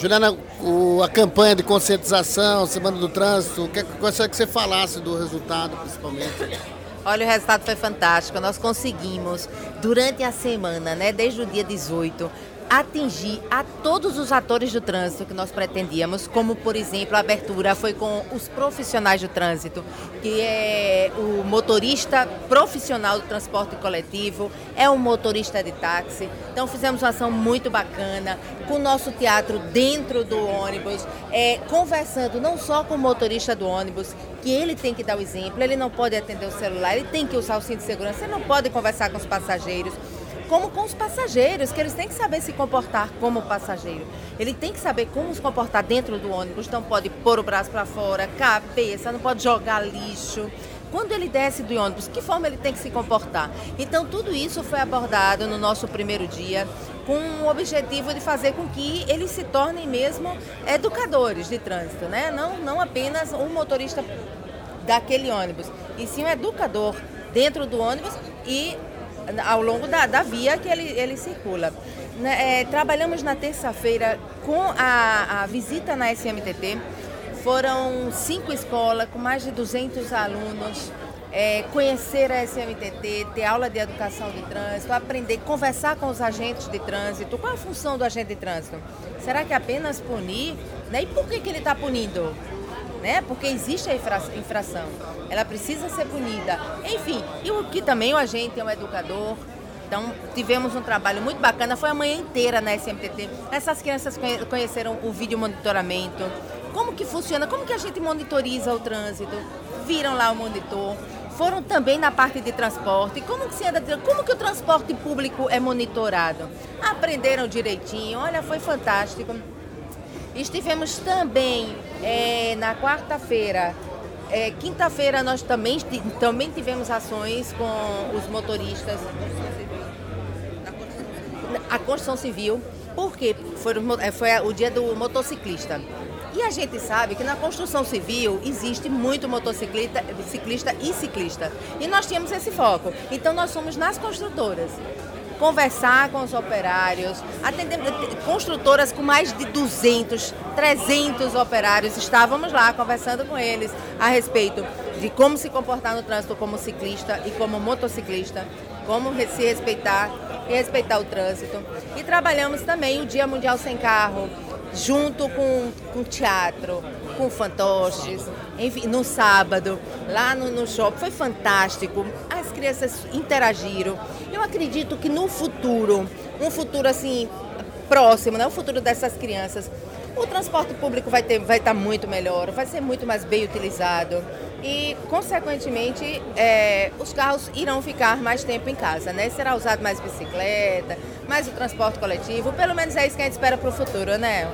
Juliana, o, a campanha de conscientização, Semana do Trânsito, que, gostaria que você falasse do resultado, principalmente. Olha, o resultado foi fantástico. Nós conseguimos, durante a semana, né, desde o dia 18, atingir a todos os atores do trânsito que nós pretendíamos, como por exemplo a abertura foi com os profissionais do trânsito, que é o motorista profissional do transporte coletivo, é um motorista de táxi. Então fizemos uma ação muito bacana com o nosso teatro dentro do ônibus, é, conversando não só com o motorista do ônibus, que ele tem que dar o exemplo, ele não pode atender o celular, ele tem que usar o cinto de segurança, ele não pode conversar com os passageiros como com os passageiros, que eles têm que saber se comportar como passageiro. Ele tem que saber como se comportar dentro do ônibus, não pode pôr o braço para fora, cabeça, não pode jogar lixo. Quando ele desce do ônibus, que forma ele tem que se comportar? Então, tudo isso foi abordado no nosso primeiro dia, com o objetivo de fazer com que eles se tornem mesmo educadores de trânsito, né? Não, não apenas um motorista daquele ônibus, e sim um educador dentro do ônibus e ao longo da, da via que ele, ele circula. Né, é, trabalhamos na terça-feira com a, a visita na SMTT. Foram cinco escolas com mais de 200 alunos. É, conhecer a SMTT, ter aula de educação de trânsito, aprender, conversar com os agentes de trânsito. Qual a função do agente de trânsito? Será que é apenas punir? Né? E por que, que ele está punindo? Né? Porque existe a infração, ela precisa ser punida. Enfim, e o que também o agente é um educador. Então, tivemos um trabalho muito bacana, foi a manhã inteira na SMTT. Essas crianças conheceram o vídeo monitoramento, como que funciona, como que a gente monitoriza o trânsito, viram lá o monitor, foram também na parte de transporte, como que se anda, como que o transporte público é monitorado. Aprenderam direitinho, olha, foi fantástico. Estivemos também é, na quarta-feira. É, Quinta-feira nós também, também tivemos ações com os motoristas. A construção civil, porque foi, é, foi o dia do motociclista. E a gente sabe que na construção civil existe muito motociclista ciclista e ciclista. E nós tínhamos esse foco. Então nós somos nas construtoras conversar com os operários, atendendo construtoras com mais de 200, 300 operários. Estávamos lá conversando com eles a respeito de como se comportar no trânsito como ciclista e como motociclista, como se respeitar e respeitar o trânsito. E trabalhamos também o Dia Mundial Sem Carro, junto com, com teatro, com fantoches, enfim, no sábado, lá no, no shopping. Foi fantástico. As crianças interagiram. Eu acredito que no futuro, um futuro assim próximo, né, o futuro dessas crianças, o transporte público vai ter, vai estar muito melhor, vai ser muito mais bem utilizado e, consequentemente, é, os carros irão ficar mais tempo em casa, né? Será usado mais bicicleta, mais o transporte coletivo, pelo menos é isso que a gente espera para o futuro, né?